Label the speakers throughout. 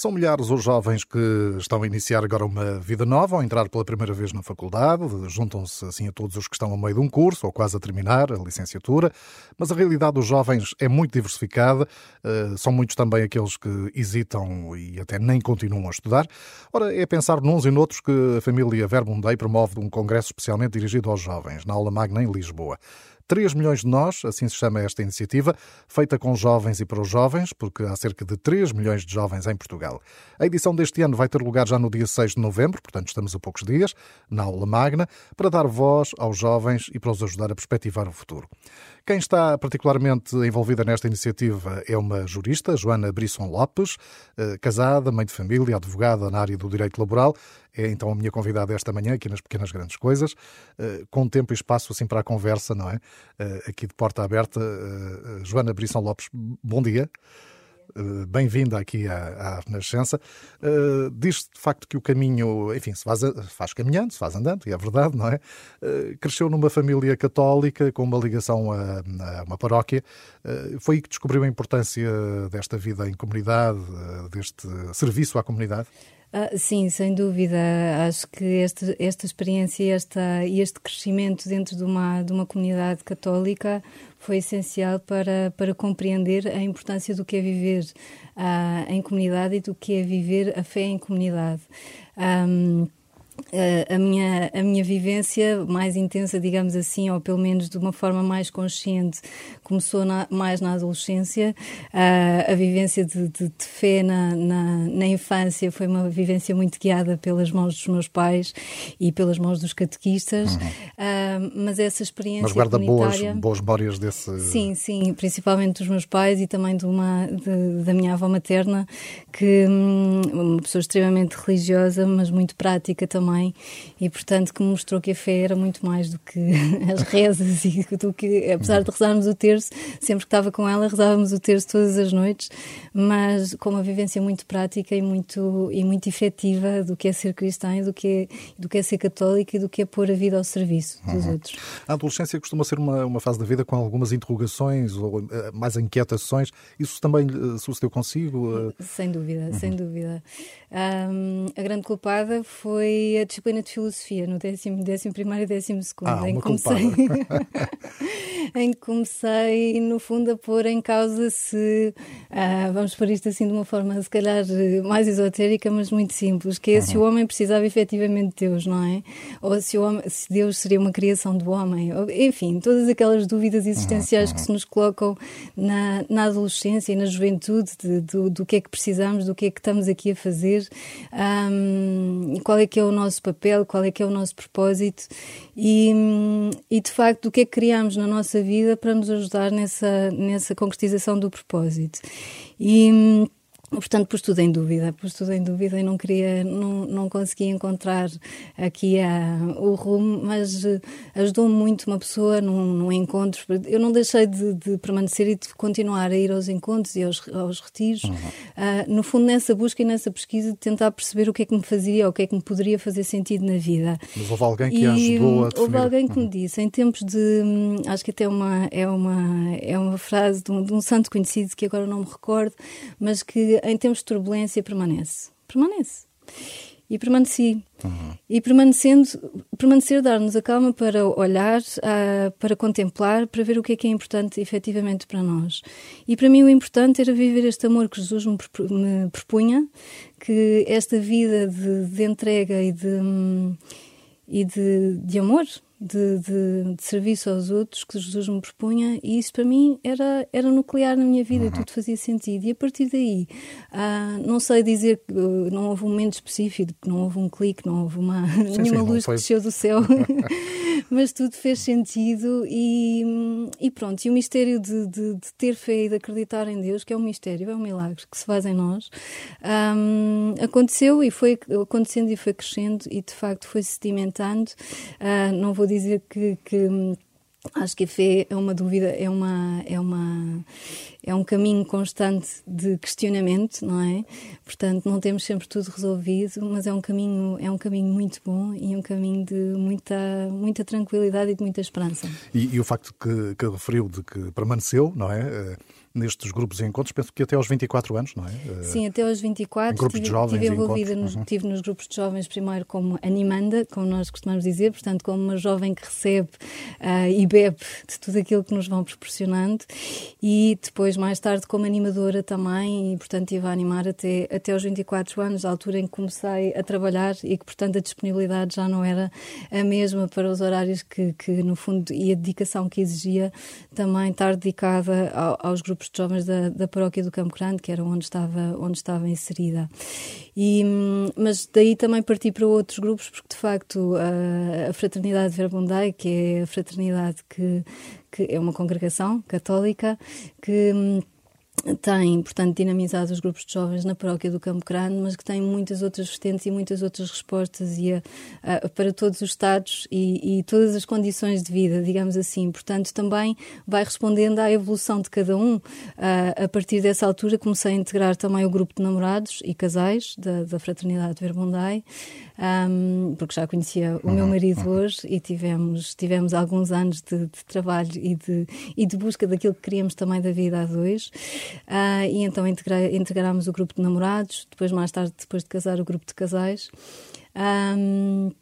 Speaker 1: São milhares os jovens que estão a iniciar agora uma vida nova, ou entrar pela primeira vez na faculdade, juntam-se assim a todos os que estão a meio de um curso ou quase a terminar a licenciatura, mas a realidade dos jovens é muito diversificada, eh, são muitos também aqueles que hesitam e até nem continuam a estudar. Ora, é pensar nuns e noutros que a família Verbundei promove um congresso especialmente dirigido aos jovens, na aula magna em Lisboa. 3 milhões de nós, assim se chama esta iniciativa, feita com jovens e para os jovens, porque há cerca de 3 milhões de jovens em Portugal. A edição deste ano vai ter lugar já no dia 6 de novembro, portanto estamos a poucos dias, na aula magna, para dar voz aos jovens e para os ajudar a perspectivar o futuro. Quem está particularmente envolvida nesta iniciativa é uma jurista, Joana Brisson Lopes, eh, casada, mãe de família, advogada na área do direito laboral. É então a minha convidada esta manhã aqui nas Pequenas Grandes Coisas, eh, com tempo e espaço assim para a conversa, não é? Eh, aqui de porta aberta. Joana Brisson Lopes, bom dia. Eh, bem-vinda aqui à, à Renascença. Uh, diz de facto que o caminho, enfim, se faz, faz, caminhando, se faz andando, e é verdade, não é? Cresceu numa família católica com uma ligação a, a uma paróquia. foi aí que descobriu a importância desta vida em comunidade, deste serviço à comunidade?
Speaker 2: Ah, sim, sem dúvida. Acho que este, esta experiência e este crescimento dentro de uma, de uma comunidade católica foi essencial para, para compreender a importância do que é viver uh, em comunidade e do que é viver a fé em comunidade. A minha, a minha vivência mais intensa, digamos assim, ou pelo menos de uma forma mais consciente, começou na, mais na adolescência. a vivência de, de, de fé na, na, na, infância foi uma vivência muito guiada pelas mãos dos meus pais e pelas mãos dos catequistas. Uhum. mas essa experiência.
Speaker 1: Mas guarda boas, boas memórias desse.
Speaker 2: Sim, sim, principalmente dos meus pais e também de uma, de, da minha avó materna, que hum, uma pessoa extremamente religiosa, mas muito prática também também e portanto que mostrou que a fé era muito mais do que as rezas e do que apesar de rezarmos o terço sempre que estava com ela rezávamos o terço todas as noites mas com uma vivência muito prática e muito e muito efetiva do que é ser cristã e do que é, do que é ser católica e do que é pôr a vida ao serviço dos uhum. outros.
Speaker 1: A adolescência costuma ser uma, uma fase da vida com algumas interrogações ou uh, mais inquietações. Isso também uh, sucedeu consigo
Speaker 2: uh... sem dúvida uhum. sem dúvida. Um, a grande culpada foi a disciplina de filosofia no décimo, décimo primeiro e décimo segundo,
Speaker 1: ah,
Speaker 2: em
Speaker 1: que
Speaker 2: comecei, em que comecei, no fundo, a pôr em causa se, uh, vamos pôr isto assim de uma forma, se calhar, mais esotérica, mas muito simples, que é uhum. se o homem precisava efetivamente de Deus, não é? Ou se, o homem, se Deus seria uma criação do homem, ou, enfim, todas aquelas dúvidas existenciais uhum. que se nos colocam na, na adolescência e na juventude, de, do, do que é que precisamos, do que é que estamos aqui a fazer, um, qual é que é o nosso nosso papel, qual é que é o nosso propósito e, e de facto o que é que criamos na nossa vida para nos ajudar nessa, nessa concretização do propósito. E Portanto, pus tudo em dúvida, pus tudo em dúvida e não queria, não, não conseguia encontrar aqui a, o rumo, mas uh, ajudou-me muito uma pessoa num, num encontro. Eu não deixei de, de, permanecer e de continuar a ir aos encontros e aos, aos retiros, uhum. uh, no fundo, nessa busca e nessa pesquisa de tentar perceber o que é que me fazia o que é que me poderia fazer sentido na vida.
Speaker 1: Mas houve alguém que e, ajudou a definir...
Speaker 2: Houve alguém que uhum. me disse, em tempos de. Hum, acho que até uma, é, uma, é uma frase de um, de um santo conhecido que agora não me recordo, mas que em tempos de turbulência permanece. Permanece. E permaneci. Uhum. E permanecendo, permanecer dar-nos a calma para olhar, uh, para contemplar, para ver o que é que é importante efetivamente para nós. E para mim o importante era viver este amor que Jesus me, me propunha, que esta vida de, de entrega e de, e de, de amor de, de, de, serviço aos outros que Jesus me propunha e isso para mim era, era nuclear na minha vida, uhum. tudo fazia sentido. E a partir daí, ah, não sei dizer que uh, não houve um momento específico, não houve um clique, não houve uma, sim, nenhuma sim, luz que desceu do céu, mas tudo fez sentido e, e pronto. E o mistério de, de, de, ter fé e de acreditar em Deus, que é um mistério, é um milagre que se faz em nós, um, aconteceu e foi acontecendo e foi crescendo e de facto foi sedimentando. Uh, não vou dizer que, que acho que a fé é uma dúvida, é uma é uma é um caminho constante de questionamento, não é? Portanto, não temos sempre tudo resolvido, mas é um caminho é um caminho muito bom e um caminho de muita muita tranquilidade e de muita esperança.
Speaker 1: E, e o facto que, que referiu de que permaneceu, não é? Nestes grupos e encontros, penso que até aos 24 anos, não é?
Speaker 2: Sim, até aos 24.
Speaker 1: Em grupos
Speaker 2: tive,
Speaker 1: de jovens
Speaker 2: tive envolvida
Speaker 1: nos,
Speaker 2: uhum. tive nos grupos de jovens primeiro como animanda, como nós costumamos dizer, portanto, como uma jovem que recebe uh, e bebe de tudo aquilo que nos vão proporcionando, e depois, mais tarde, como animadora também, e portanto, estive a animar até, até aos 24 anos, a altura em que comecei a trabalhar e que, portanto, a disponibilidade já não era a mesma para os horários que, que no fundo, e a dedicação que exigia também estar dedicada ao, aos grupos de jovens da, da paróquia do Campo Grande, que era onde estava, onde estava inserida. E, mas daí também parti para outros grupos, porque de facto a, a Fraternidade Verbundai, que é a fraternidade que, que é uma congregação católica, que tem, portanto, dinamizado os grupos de jovens na paróquia do Campo Grande, mas que tem muitas outras vertentes e muitas outras respostas e a, a, para todos os estados e, e, todas as condições de vida, digamos assim. Portanto, também vai respondendo à evolução de cada um. a partir dessa altura, comecei a integrar também o grupo de namorados e casais da, da Fraternidade Verbundai, um, porque já conhecia o meu uhum, marido uhum. hoje e tivemos, tivemos alguns anos de, de trabalho e de, e de busca daquilo que queríamos também da vida a dois. Uh, e então integrámos o grupo de namorados, depois mais tarde, depois de casar, o grupo de casais. Um,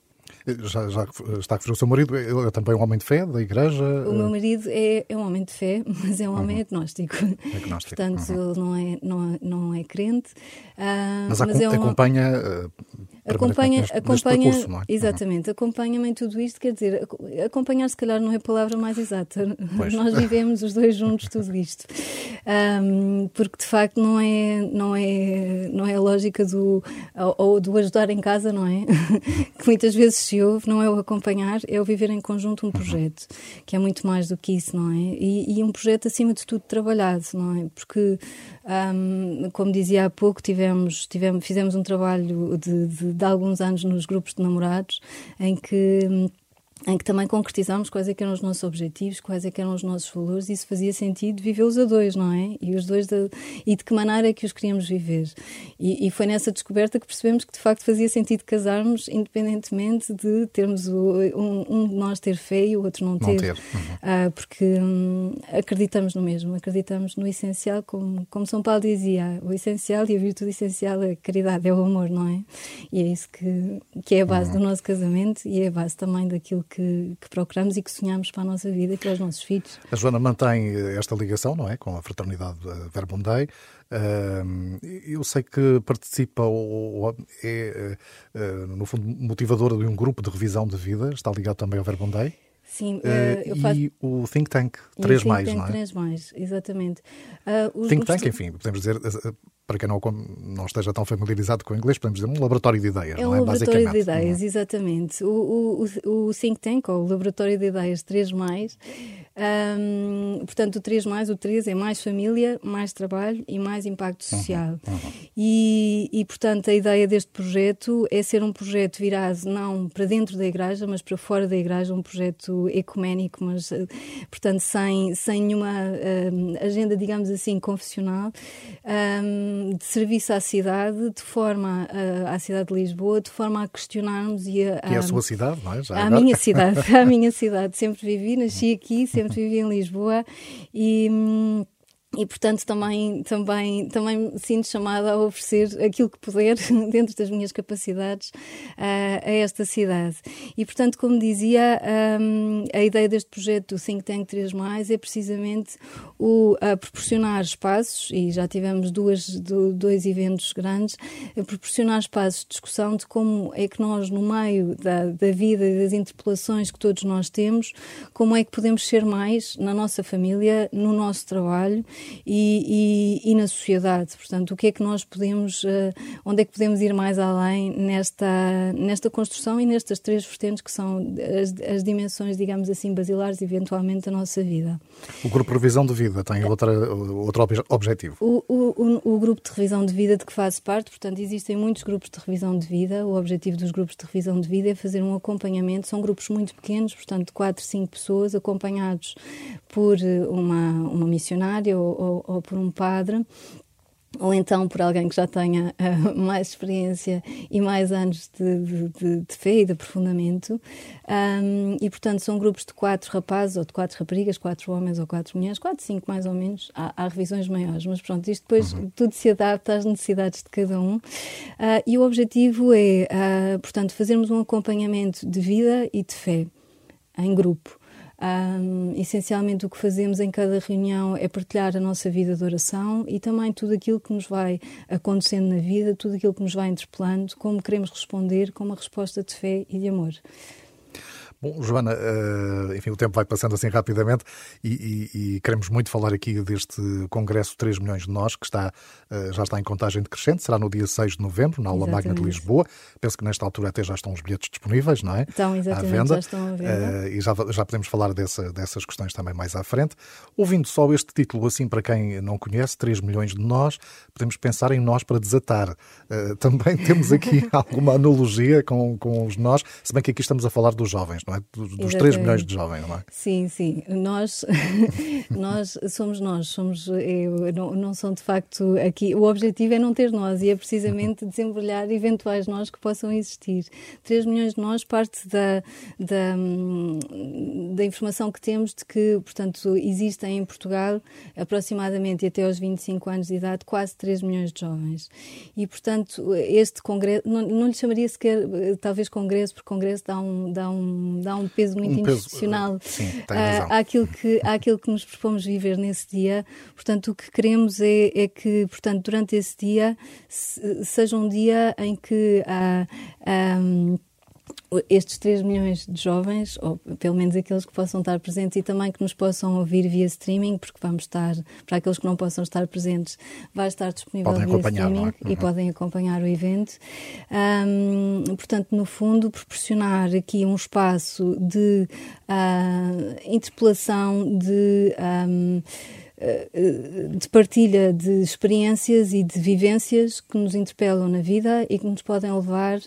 Speaker 1: já, já, está a referir o seu marido, ele é também um homem de fé, da igreja?
Speaker 2: O meu marido é, é um homem de fé, mas é um homem uhum. agnóstico.
Speaker 1: agnóstico.
Speaker 2: Portanto, uhum. ele não é, não, é, não é crente.
Speaker 1: Uh, mas, mas é um... acompanha uh,
Speaker 2: acompanha, acompanha
Speaker 1: percurso, é?
Speaker 2: exatamente, acompanha-me em tudo isto, quer dizer, acompanhar se calhar não é a palavra mais exata. Pois. Nós vivemos os dois juntos tudo isto. Um, porque de facto não é, não é, não é a lógica do, ou, do ajudar em casa, não é? que muitas vezes se ouve, não é o acompanhar, é o viver em conjunto um uhum. projeto, que é muito mais do que isso, não é? E, e, um projeto acima de tudo trabalhado, não é? Porque, um, como dizia há pouco, tivemos, tivemos, fizemos um trabalho de, de de alguns anos nos grupos de namorados, em que hum, em que também concretizamos quais é eram os nossos objetivos, quais é eram os nossos valores, e isso fazia sentido vivê-los a dois, não é? E os dois de, e de que maneira é que os queríamos viver. E, e, foi nessa descoberta que percebemos que de facto fazia sentido casarmos, independentemente de termos o, um, um, de nós ter fé e o outro não ter,
Speaker 1: não ter. Uhum.
Speaker 2: Ah, porque hum, acreditamos no mesmo, acreditamos no essencial, como, como São Paulo dizia, o essencial e a virtude essencial é a caridade, é o amor, não é? E é isso que, que é a base uhum. do nosso casamento e é a base também daquilo que, que, procuramos e que sonhamos para a nossa vida e para os nossos filhos.
Speaker 1: A Joana mantém esta ligação, não é? Com a fraternidade Verbum Dei. eu sei que participa ou é, eh, no fundo, motivadora de um grupo de revisão de vida. Está ligado também ao Verbum?
Speaker 2: Sim, uh, faço...
Speaker 1: E o Think Tank 3
Speaker 2: mais,
Speaker 1: não é?
Speaker 2: 3 mais, exatamente.
Speaker 1: Uh, think Tank, enfim, podemos dizer, para quem não, não esteja tão familiarizado com o inglês, podemos dizer um laboratório de ideias,
Speaker 2: é
Speaker 1: um
Speaker 2: não é? laboratório de ideias, exatamente. O, o, o Think Tank, ou o Laboratório de Ideias 3 mais, um, portanto, o 3 mais, o 3 é mais família, mais trabalho e mais impacto uhum, social. Uhum, uhum. E, e, portanto, a ideia deste projeto é ser um projeto virado não para dentro da igreja, mas para fora da igreja, um projeto ecuménico, mas, eh, portanto, sem, sem nenhuma um, agenda, digamos assim, confessional, um, de serviço à cidade, de forma a, à cidade de Lisboa, de forma a questionarmos e a.
Speaker 1: Que é a sua cidade, não é? Já
Speaker 2: a minha cidade, a minha cidade. Sempre vivi, nasci aqui, sempre portanto vivi em Lisboa e hum, e portanto também também também me sinto chamada a oferecer aquilo que puder dentro das minhas capacidades uh, a esta cidade. E portanto como dizia um, a ideia deste projeto do Think Tank 3 mais é precisamente o a proporcionar espaços e já tivemos duas do, dois eventos grandes a proporcionar espaços de discussão de como é que nós no meio da, da vida e das interpelações que todos nós temos como é que podemos ser mais na nossa família no nosso trabalho e, e, e, na sociedade. Portanto, o que é que nós podemos, uh, onde é que podemos ir mais além nesta, nesta construção e nestas três vertentes que são as, as dimensões, digamos assim, basilares, eventualmente, da nossa vida.
Speaker 1: O grupo de revisão de vida tem outra, outro objetivo?
Speaker 2: O, o, o, o grupo de revisão de vida de que faz parte, portanto, existem muitos grupos de revisão de vida. O objetivo dos grupos de revisão de vida é fazer um acompanhamento. São grupos muito pequenos, portanto, de 4, 5 pessoas, acompanhados por uma, uma missionária ou, ou, ou por um padre ou então por alguém que já tenha uh, mais experiência e mais anos de, de, de fé e de aprofundamento. Um, e, portanto, são grupos de quatro rapazes ou de quatro raparigas, quatro homens ou quatro mulheres, quatro, cinco mais ou menos. Há, há revisões maiores, mas pronto, isto depois uhum. tudo se adapta às necessidades de cada um. Uh, e o objetivo é, uh, portanto, fazermos um acompanhamento de vida e de fé em grupo. Um, essencialmente, o que fazemos em cada reunião é partilhar a nossa vida de oração e também tudo aquilo que nos vai acontecendo na vida, tudo aquilo que nos vai interpelando, como queremos responder com uma resposta de fé e de amor.
Speaker 1: Bom, Joana, uh, enfim, o tempo vai passando assim rapidamente e, e, e, queremos muito falar aqui deste Congresso 3 milhões de nós, que está, uh, já está em contagem decrescente, será no dia 6 de novembro, na Aula. Magna de Lisboa. Penso que nesta altura até já estão os bilhetes disponíveis, não é?
Speaker 2: Estão, exatamente, à venda. já estão à venda. Uh,
Speaker 1: e já, já podemos falar dessa, dessas questões também mais à frente. Ouvindo só este título, assim, para quem não conhece, 3 milhões de nós, podemos pensar em nós para desatar. também temos aqui alguma analogia com, com os nós, se bem que aqui estamos a falar dos jovens, é? Dos, dos 3 milhões de jovens, não é?
Speaker 2: Sim, sim. Nós, nós somos nós, somos, eu, não, não são de facto aqui. O objetivo é não ter nós e é precisamente desembrulhar eventuais nós que possam existir. 3 milhões de nós parte da, da, da informação que temos de que, portanto, existem em Portugal aproximadamente até aos 25 anos de idade quase 3 milhões de jovens. E, portanto, este congresso, não, não lhe chamaria sequer talvez congresso, porque congresso dá um, dá um, dá um peso muito um institucional uh,
Speaker 1: sim, uh,
Speaker 2: àquilo, que, àquilo que nos propomos viver nesse dia. Portanto, o que queremos é, é que, portanto, durante esse dia seja um dia em que há. Um, estes 3 milhões de jovens, ou pelo menos aqueles que possam estar presentes e também que nos possam ouvir via streaming, porque vamos estar, para aqueles que não possam estar presentes, vai estar disponível
Speaker 1: podem
Speaker 2: via streaming
Speaker 1: é?
Speaker 2: uhum. e podem acompanhar o evento. Um, portanto, no fundo, proporcionar aqui um espaço de uh, interpelação, de. Um, de partilha de experiências e de vivências que nos interpelam na vida e que nos podem levar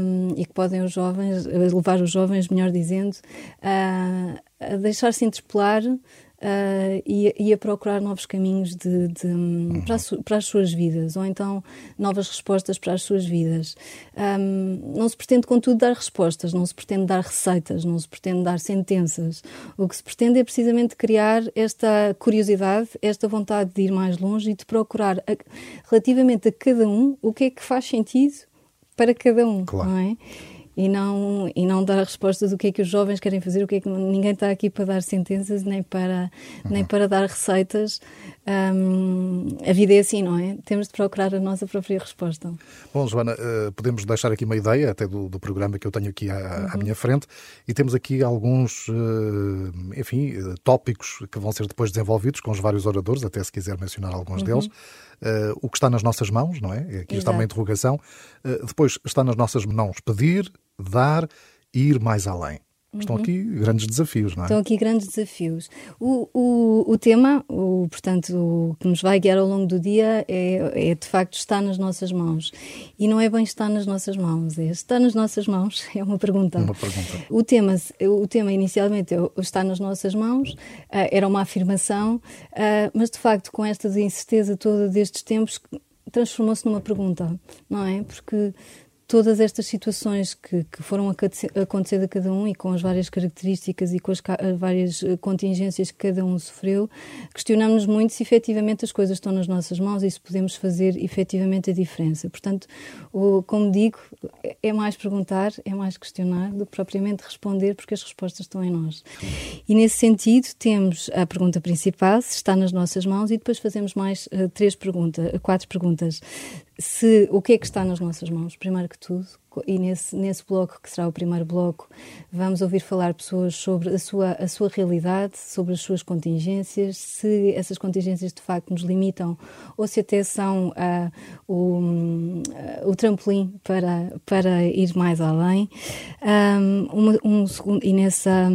Speaker 2: um, e que podem os jovens levar os jovens, melhor dizendo, a, a deixar-se interpelar uh, e, e, a procurar novos caminhos de, de uhum. para, para, as suas vidas, ou então novas respostas para as suas vidas. Um, não se pretende, contudo, dar respostas, não se pretende dar receitas, não se pretende dar sentenças. O que se pretende é precisamente criar esta curiosidade, esta vontade de ir mais longe e de procurar, a, relativamente a cada um, o que é que faz sentido para cada um.
Speaker 1: Claro.
Speaker 2: Não é? E não, e não dar respostas do que é que os jovens querem fazer, o que é que ninguém está aqui para dar sentenças nem para, uhum. nem para dar receitas. Um, a vida é assim, não é? Temos de procurar a nossa própria resposta.
Speaker 1: Bom, Joana, uh, podemos deixar aqui uma ideia até do, do programa que eu tenho aqui à, uhum. à minha frente e temos aqui alguns, uh, enfim, uh, tópicos que vão ser depois desenvolvidos com os vários oradores, até se quiser mencionar alguns uhum. deles. o que está nas nossas mãos, não é? Aqui Exato. está uma interrogação. depois está nas nossas mãos pedir, dar e ir mais além. Estão uhum. aqui grandes desafios, não é?
Speaker 2: Estão aqui grandes desafios. O, o, o tema, o, portanto, o que nos vai guiar ao longo do dia é, é, de facto estar nas nossas mãos. E não é bem estar nas nossas mãos, é estar nas nossas mãos, é uma pergunta.
Speaker 1: Uma pergunta.
Speaker 2: O tema, o tema inicialmente é está nas nossas mãos, uh, era uma afirmação, uh, mas de facto com esta incerteza toda destes tempos transformou-se numa pergunta, não é? Porque todas estas situações que, que foram acontecer a cada um e com as várias características e com as várias eh, contingências que cada um sofreu, questionamos muito se efetivamente as coisas estão nas nossas mãos e se podemos fazer efetivamente a diferença. Portanto, o, como digo, é mais perguntar, é mais questionar do que propriamente responder, porque as respostas estão em nós. E nesse sentido, temos a pergunta principal, se está nas nossas mãos, e depois fazemos mais uh, três perguntas, quatro perguntas se o que é que está nas nossas mãos, primeiro que tudo, e nesse, nesse bloco, que será o primeiro bloco, vamos ouvir falar pessoas sobre a sua, a sua realidade, sobre as suas contingências, se essas contingências de facto nos limitam ou se até são uh, o, uh, o trampolim para, para ir mais além. Um, uma, um e nessa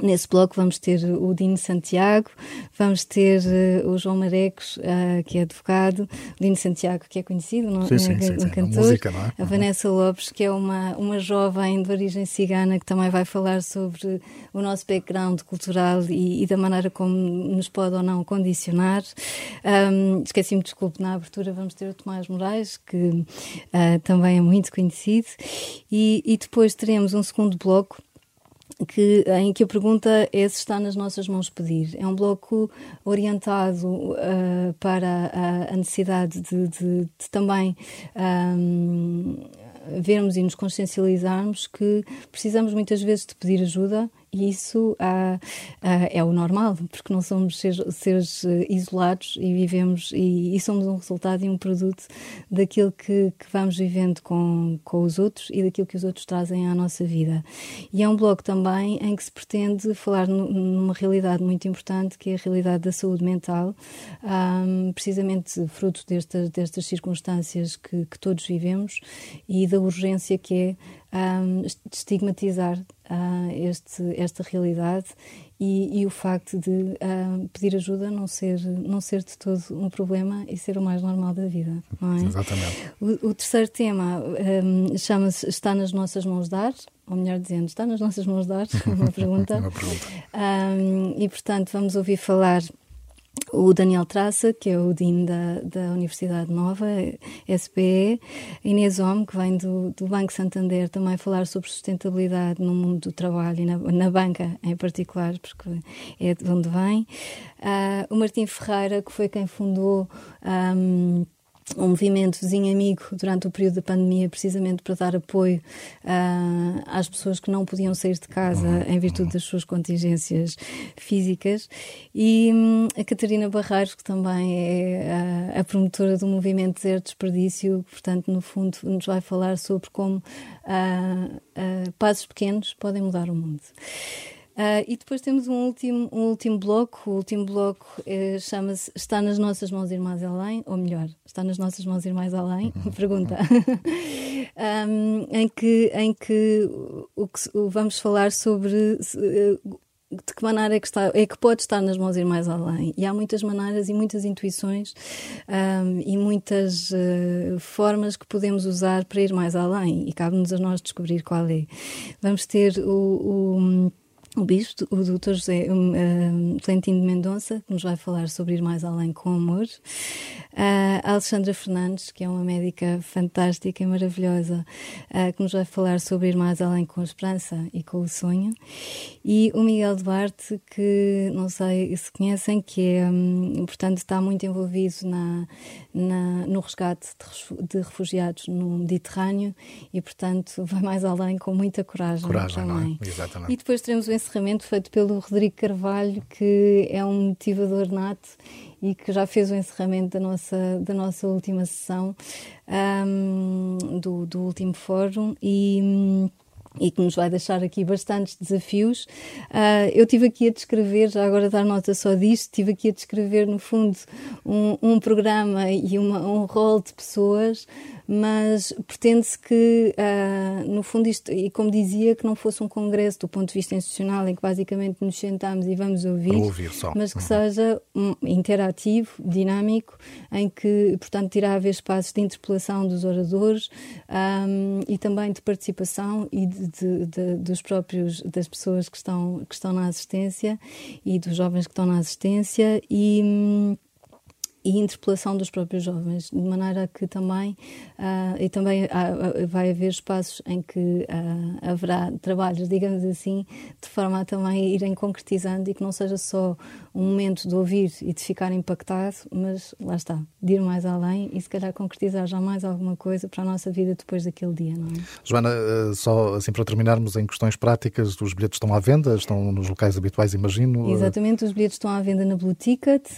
Speaker 2: Nesse bloco vamos ter o Dino Santiago, vamos ter uh, o João Marecos, uh, que é advogado, o Dino Santiago, que é conhecido, não?
Speaker 1: Sim, sim, sim,
Speaker 2: um cantor, música, é? a uhum. Vanessa Lopes, que é uma, uma jovem de origem cigana, que também vai falar sobre o nosso background cultural e, e da maneira como nos pode ou não condicionar. Um, Esqueci-me, desculpe, na abertura vamos ter o Tomás Moraes, que uh, também é muito conhecido, e, e depois teremos um segundo bloco que, em que a pergunta é se está nas nossas mãos pedir. É um bloco orientado uh, para a, a necessidade de, de, de também um, vermos e nos consciencializarmos que precisamos muitas vezes de pedir ajuda e isso ah, ah, é o normal, porque não somos seres, seres eh, isolados e vivemos e, e, somos um resultado e um produto daquilo que, que, vamos vivendo com, com os outros e daquilo que os outros trazem à nossa vida. E é um blog também em que se pretende falar numa realidade muito importante, que é a realidade da saúde mental, precisamente fruto destas, destas circunstâncias que, que todos vivemos e da urgência que é um, estigmatizar uh, este, esta realidade e, e, o facto de uh, pedir ajuda não ser, não ser de todo um problema e ser o mais normal da vida. É?
Speaker 1: Exatamente.
Speaker 2: O, o terceiro tema um, chama-se Está nas nossas mãos dar, ou melhor dizendo, está nas nossas mãos dar, uma pergunta.
Speaker 1: uma pergunta.
Speaker 2: Um, e portanto vamos ouvir falar o Daniel Traça, que é o Dean da, da Universidade Nova, SPE, Inês Homme, que vem do, do Banco Santander, também falar sobre sustentabilidade no mundo do trabalho e na, na banca em particular, porque é de onde vem. Uh, o Martim Ferreira, que foi quem fundou. Um, um movimento vizinho amigo durante o período da pandemia, precisamente para dar apoio uh, às pessoas que não podiam sair de casa uhum. em virtude das suas contingências físicas. E um, a Catarina Barreiros, que também é a, a promotora do movimento Zero Desperdício, portanto, no fundo, nos vai falar sobre como uh, uh, passos pequenos podem mudar o mundo. Uh, e depois temos um último, um último bloco. O último bloco uh, chama-se Está nas nossas mãos ir mais além, ou melhor, está nas nossas mãos ir mais além? Uhum. Pergunta. um, em que, em que, o que o, vamos falar sobre uh, de que maneira é que, está, é que pode estar nas mãos ir mais além. E há muitas maneiras e muitas intuições um, e muitas uh, formas que podemos usar para ir mais além. E cabe-nos a nós descobrir qual é. Vamos ter o, o o bispo, o doutor José um, Valentino de Mendonça, que nos vai falar sobre ir mais além com amor. Uh, a Alexandra Fernandes, que é uma médica fantástica e maravilhosa, uh, que nos vai falar sobre ir mais além com a esperança e com o sonho. E o Miguel Duarte, que não sei se conhecem, que é, um, portanto, está muito envolvido na, na, no resgate de, de, refugiados no Mediterrâneo e, portanto, vai mais além com muita coragem,
Speaker 1: coragem
Speaker 2: também.
Speaker 1: É? Exatamente.
Speaker 2: E depois teremos o encerramento feito pelo Rodrigo Carvalho, que é um motivador nato e que já fez o encerramento da nossa, da nossa última sessão um, do, do último fórum e e que nos vai deixar aqui bastantes desafios. Uh, eu tive aqui a descrever, já agora dar nota só disto, tive aqui a descrever, no fundo, um, um programa e uma, um rol de pessoas mas pretende-se que, uh, no fundo, isto, e como dizia, que não fosse um congresso do ponto de vista institucional em que basicamente nos sentamos e vamos ouvir,
Speaker 1: ouvir
Speaker 2: mas que
Speaker 1: uhum.
Speaker 2: seja um, interativo, dinâmico, em que, portanto, irá haver espaços de interpelação dos oradores um, e também de participação e de, de, de, dos próprios, das pessoas que estão, que estão na assistência e dos jovens que estão na assistência e hum, e interpelação dos próprios jovens, de maneira que também, uh, e também uh, vai haver espaços em que uh, haverá trabalhos, digamos assim, de forma a também irem concretizando e que não seja só um momento de ouvir e de ficar impactado, mas lá está, de ir mais além e se calhar concretizar já mais alguma coisa para a nossa vida depois daquele dia, não é?
Speaker 1: Joana, só assim para terminarmos em questões práticas, os bilhetes estão à venda, estão nos locais habituais, imagino?
Speaker 2: Exatamente, os bilhetes estão à venda na Blue Ticket,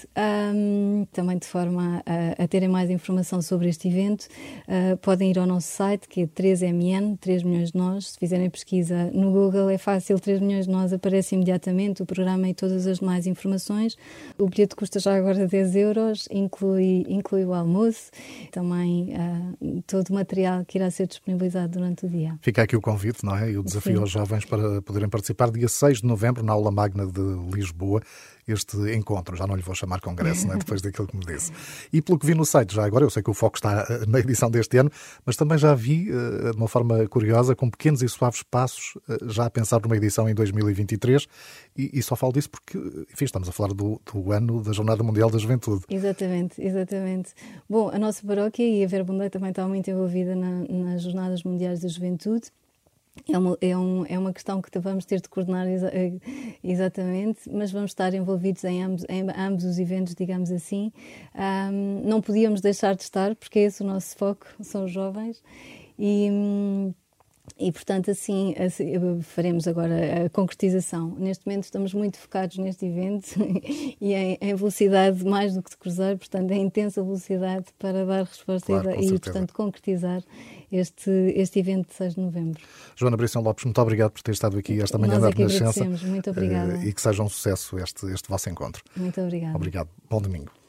Speaker 2: um, também também de forma a, a, terem mais informação sobre este evento, uh, podem ir ao nosso site, que é 3MN, 3 milhões de nós. Se fizerem pesquisa no Google, é fácil, 3 milhões de nós aparece imediatamente o programa e todas as demais informações. O bilhete custa já agora 10 euros, inclui, inclui o almoço. Também uh, todo o material que irá ser disponibilizado durante o dia.
Speaker 1: Fica aqui o convite, não é? E o desafio Sim. aos jovens para poderem participar dia 6 de novembro na Aula Magna de Lisboa este encontro. Já não lhe vou chamar congresso, né, depois daquilo que me disse. E pelo que vi no site, já agora, eu sei que o foco está eh, na edição deste ano, mas também já vi, eh, de uma forma curiosa, com pequenos e suaves passos, eh, já a pensar numa edição em 2023, e, e só falo disso porque, enfim, estamos a falar do, do, ano da Jornada Mundial da Juventude.
Speaker 2: Exatamente, exatamente. Bom, a nossa paróquia e a Verbundei também está muito envolvida na, nas Jornadas Mundiais da Juventude. É uma, é, um, é uma questão que vamos ter de coordenar exa eh, exatamente, mas vamos estar envolvidos em ambos, em ambos os eventos, digamos assim. Um, não podíamos deixar de estar, porque é esse o nosso foco, são os jovens. E, e, portanto, assim, assim, faremos agora a concretização. Neste momento estamos muito focados neste evento e em, em velocidade mais do que de cruzeiro, portanto, em intensa velocidade para dar resposta claro, e, e, portanto, concretizar este, este evento de 6 de novembro.
Speaker 1: Joana Brição Lopes, muito obrigado por ter estado aqui esta manhã
Speaker 2: da
Speaker 1: Renascença.
Speaker 2: Muito obrigada.
Speaker 1: Eh, e que seja um sucesso este, este vosso encontro.
Speaker 2: Muito obrigada.
Speaker 1: Obrigado. Bom domingo.